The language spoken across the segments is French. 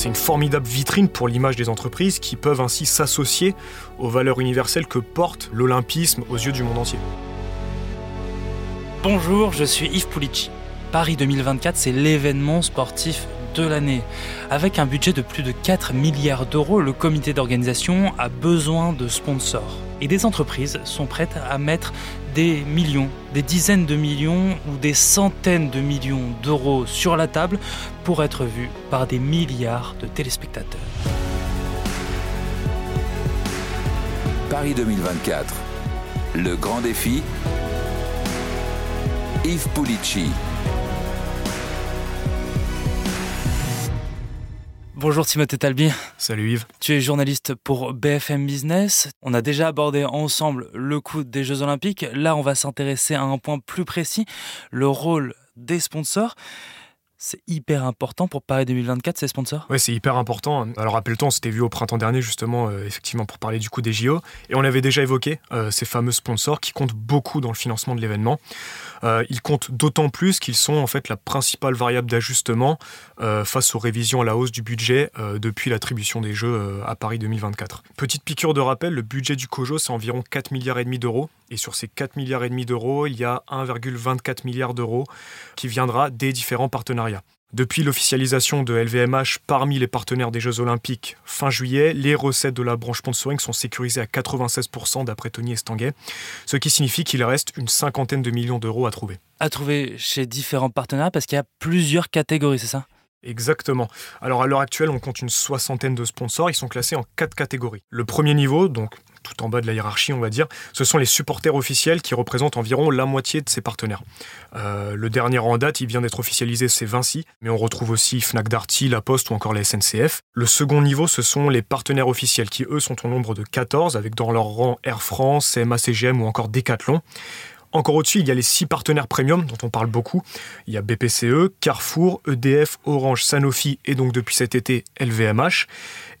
C'est une formidable vitrine pour l'image des entreprises qui peuvent ainsi s'associer aux valeurs universelles que porte l'olympisme aux yeux du monde entier. Bonjour, je suis Yves Pulici. Paris 2024, c'est l'événement sportif de l'année. Avec un budget de plus de 4 milliards d'euros, le comité d'organisation a besoin de sponsors. Et des entreprises sont prêtes à mettre des millions, des dizaines de millions ou des centaines de millions d'euros sur la table pour être vues par des milliards de téléspectateurs. Paris 2024. Le grand défi. Yves Pulici. Bonjour Timothée Talbi. Salut Yves. Tu es journaliste pour BFM Business. On a déjà abordé ensemble le coût des Jeux Olympiques. Là, on va s'intéresser à un point plus précis, le rôle des sponsors. C'est hyper important pour Paris 2024, ces sponsors? Oui, c'est hyper important. Alors, rappelle-toi, on s'était vu au printemps dernier, justement, euh, effectivement, pour parler du coût des JO. Et on avait déjà évoqué euh, ces fameux sponsors qui comptent beaucoup dans le financement de l'événement. Euh, ils comptent d'autant plus qu'ils sont, en fait, la principale variable d'ajustement face aux révisions à la hausse du budget depuis l'attribution des Jeux à Paris 2024. Petite piqûre de rappel, le budget du COJO, c'est environ 4 milliards d'euros. Et sur ces 4 milliards et demi d'euros, il y a 1,24 milliard d'euros qui viendra des différents partenariats depuis l'officialisation de LVMH parmi les partenaires des Jeux Olympiques fin juillet, les recettes de la branche sponsoring sont sécurisées à 96% d'après Tony Estanguet, ce qui signifie qu'il reste une cinquantaine de millions d'euros à trouver. À trouver chez différents partenaires parce qu'il y a plusieurs catégories, c'est ça? Exactement. Alors à l'heure actuelle, on compte une soixantaine de sponsors. Ils sont classés en quatre catégories. Le premier niveau, donc tout en bas de la hiérarchie, on va dire, ce sont les supporters officiels qui représentent environ la moitié de ses partenaires. Euh, le dernier en date, il vient d'être officialisé, c'est Vinci, mais on retrouve aussi Fnac Darty, La Poste ou encore la SNCF. Le second niveau, ce sont les partenaires officiels qui, eux, sont au nombre de 14, avec dans leur rang Air France, CMA-CGM ou encore Decathlon. Encore au-dessus, il y a les six partenaires premium dont on parle beaucoup. Il y a BPCE, Carrefour, EDF, Orange, Sanofi et donc depuis cet été LVMH.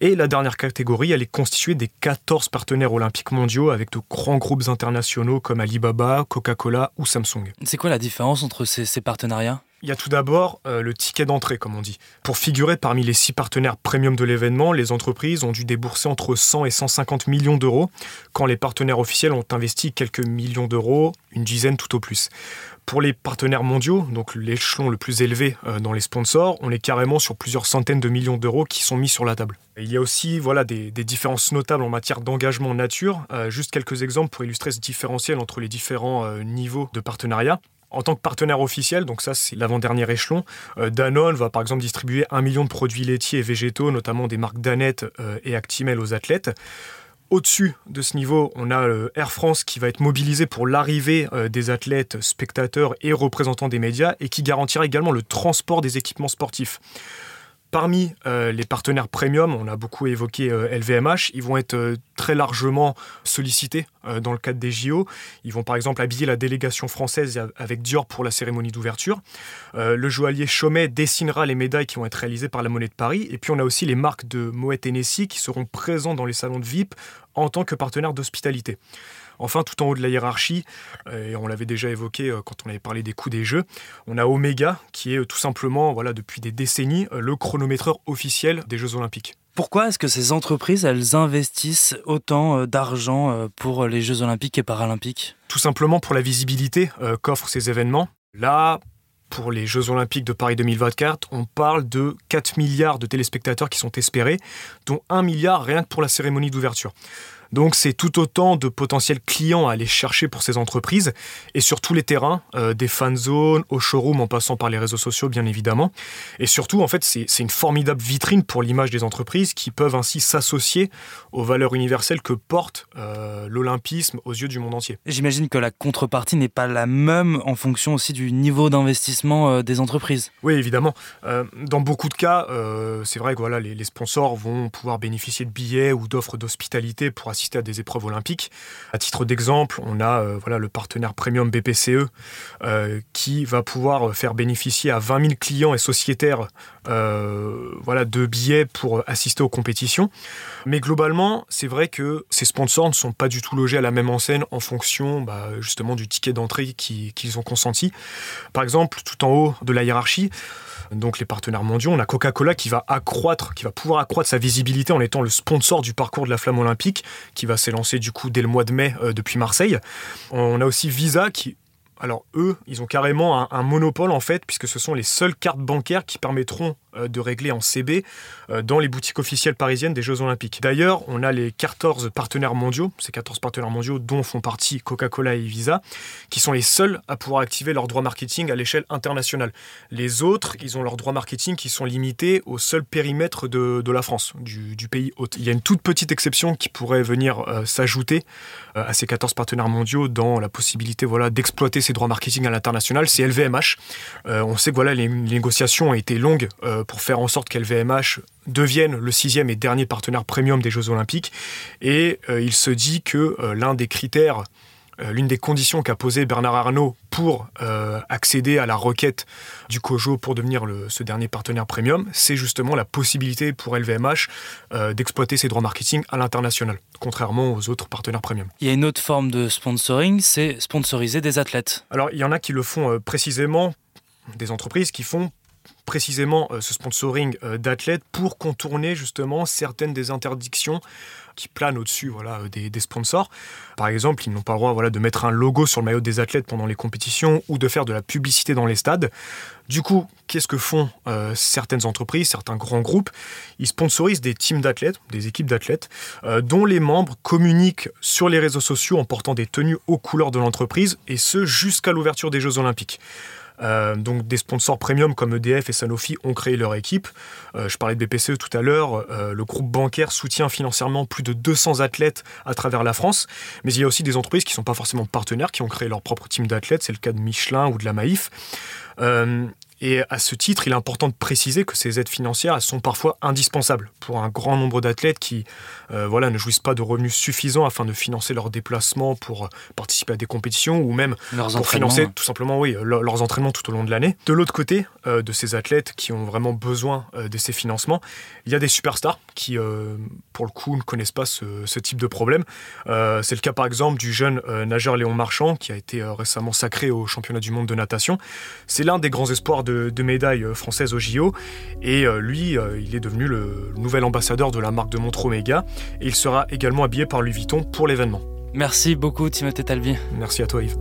Et la dernière catégorie, elle est constituée des 14 partenaires olympiques mondiaux avec de grands groupes internationaux comme Alibaba, Coca-Cola ou Samsung. C'est quoi la différence entre ces, partenariats? Il y a tout d'abord euh, le ticket d'entrée, comme on dit. Pour figurer parmi les six partenaires premium de l'événement, les entreprises ont dû débourser entre 100 et 150 millions d'euros, quand les partenaires officiels ont investi quelques millions d'euros, une dizaine tout au plus. Pour les partenaires mondiaux, donc l'échelon le plus élevé euh, dans les sponsors, on est carrément sur plusieurs centaines de millions d'euros qui sont mis sur la table. il y a aussi voilà, des, différences notables en matière d'engagement nature. Euh, juste quelques exemples pour illustrer ce différentiel entre les différents niveaux de partenariat. En tant que partenaire officiel, donc ça c'est l'avant-dernier échelon, Danone va par exemple distribuer un million de produits laitiers et végétaux, notamment des marques Danette et Actimel aux athlètes. Au-dessus de ce niveau, on a euh, Air France qui va être mobilisé pour l'arrivée euh, des athlètes, spectateurs et représentants des médias et qui garantira également le transport des équipements sportifs. Parmi euh, les partenaires premium, on a beaucoup évoqué LVMH, ils vont être très largement sollicités dans le cadre des JO. Ils vont par exemple habiller la délégation française avec Dior pour la cérémonie d'ouverture. le joaillier Chaumet dessinera les médailles qui vont être réalisées par la Monnaie de Paris. Et puis on a aussi les marques de Moet Hennessy qui seront présents dans les salons de VIP en tant que partenaire d'hospitalité. Enfin, tout en haut de la hiérarchie, euh, et on l'avait déjà évoqué euh, quand on avait parlé des coûts des jeux, on a Omega, qui est euh, tout simplement, voilà, depuis des décennies, le chronométreur officiel des Jeux Olympiques. Pourquoi est-ce que ces entreprises, elles investissent autant d'argent pour les Jeux Olympiques et Paralympiques? Tout simplement pour la visibilité qu'offrent ces événements. Là, pour les Jeux Olympiques de Paris 2024, on parle de 4 milliards de téléspectateurs qui sont espérés, dont 1 milliard rien que pour la cérémonie d'ouverture. Donc c'est tout autant de potentiels clients à aller chercher pour ces entreprises et sur tous les terrains, euh, des fan zones, au showroom en passant par les réseaux sociaux bien évidemment. Et surtout en fait c'est une formidable vitrine pour l'image des entreprises qui peuvent ainsi s'associer aux valeurs universelles que porte euh, l'olympisme aux yeux du monde entier. J'imagine que la contrepartie n'est pas la même en fonction aussi du niveau d'investissement euh, des entreprises. Oui évidemment. dans beaucoup de cas, c'est vrai que voilà, les, les, sponsors vont pouvoir bénéficier de billets ou d'offres d'hospitalité pour à des épreuves olympiques. À titre d'exemple, on a euh, voilà, le partenaire premium BPCE euh, qui va pouvoir faire bénéficier à 20 000 clients et sociétaires euh, voilà, de billets pour assister aux compétitions. Mais globalement, c'est vrai que ces sponsors ne sont pas du tout logés à la même enseigne en fonction bah, justement du ticket d'entrée qu'ils ont consenti. Par exemple, tout en haut de la hiérarchie, donc les partenaires mondiaux. On a Coca-Cola qui va accroître, qui va pouvoir accroître sa visibilité en étant le sponsor du parcours de la flamme olympique, qui va s'élancer du coup dès le mois de mai euh, depuis Marseille. On a aussi Visa qui alors eux, ils ont carrément un, monopole en fait, puisque ce sont les seules cartes bancaires qui permettront euh, de régler en CB euh, dans les boutiques officielles parisiennes des Jeux Olympiques. D'ailleurs, on a les 14 partenaires mondiaux, ces 14 partenaires mondiaux dont font partie Coca-Cola et Visa, qui sont les seuls à pouvoir activer leurs droits marketing à l'échelle internationale. Les autres, ils ont leurs droits marketing qui sont limités au seul périmètre de, la France, du, pays hôte. Il y a une toute petite exception qui pourrait venir euh, s'ajouter à ces 14 partenaires mondiaux dans la possibilité voilà, d'exploiter ces droits marketing à l'international, c'est LVMH. on sait que voilà, les, négociations ont été longues pour faire en sorte qu'LVMH devienne le sixième et dernier partenaire premium des Jeux Olympiques. Et euh, il se dit que euh, l'un des critères, euh, l'une des conditions qu'a posé Bernard Arnault pour accéder à la requête du COJO pour devenir ce dernier partenaire premium, c'est justement la possibilité pour LVMH d'exploiter ses droits marketing à l'international, contrairement aux autres partenaires premium. Il y a une autre forme de sponsoring, c'est sponsoriser des athlètes. Alors il y en a qui le font précisément des entreprises qui font précisément euh, ce sponsoring euh, d'athlètes pour contourner justement certaines des interdictions qui planent au-dessus voilà, euh, des, sponsors. Par exemple, ils n'ont pas le droit voilà, de mettre un logo sur le maillot des athlètes pendant les compétitions ou de faire de la publicité dans les stades. Du coup, qu'est-ce que font certaines entreprises, certains grands groupes? Ils sponsorisent des teams d'athlètes, des équipes d'athlètes, dont les membres communiquent sur les réseaux sociaux en portant des tenues aux couleurs de l'entreprise, et ce jusqu'à l'ouverture des Jeux olympiques. Euh, donc des sponsors premium comme EDF et Sanofi ont créé leur équipe. Euh, je parlais de BPCE tout à l'heure. Euh, le groupe bancaire soutient financièrement plus de 200 athlètes à travers la France. Mais il y a aussi des entreprises qui ne sont pas forcément partenaires, qui ont créé leur propre team d'athlètes. C'est le cas de Michelin ou de la Maïf. Et à ce titre, il est important de préciser que ces aides financières sont parfois indispensables pour un grand nombre d'athlètes qui euh, voilà, ne jouissent pas de revenus suffisants afin de financer leurs déplacements pour euh, participer à des compétitions ou même pour financer tout simplement oui, leurs entraînements tout au long de l'année. De l'autre côté, euh, de ces athlètes qui ont vraiment besoin de ces financements, il y a des superstars qui, pour le coup, ne connaissent pas ce, type de problème. C'est le cas par exemple du jeune nageur Léon Marchand qui a été récément sacré au championnat du monde de natation. C'est l'un des grands espoirs de de, médailles françaises au JO. Et euh, lui, euh, il est devenu le nouvel ambassadeur de la marque de montre Omega. Et il sera également habillé par Louis Vuitton pour l'événement. Merci beaucoup, Timothée Talbi. Merci à toi, Yves.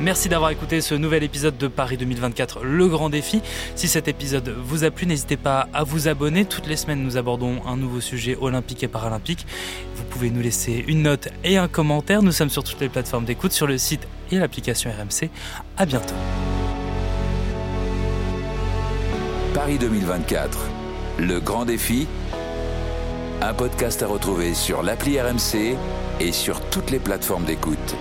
Merci d'avoir écouté ce nouvel épisode de Paris 2024, le grand défi. Si cet épisode vous a plu, n'hésitez pas à vous abonner. Toutes les semaines, nous abordons un nouveau sujet olympique et paralympique. Vous pouvez nous laisser une note et un commentaire. Nous sommes sur toutes les plateformes d'écoute, sur le site et l'application RMC. À bientôt. Paris 2024, le grand défi. Un podcast à retrouver sur l'appli RMC et sur toutes les plateformes d'écoute.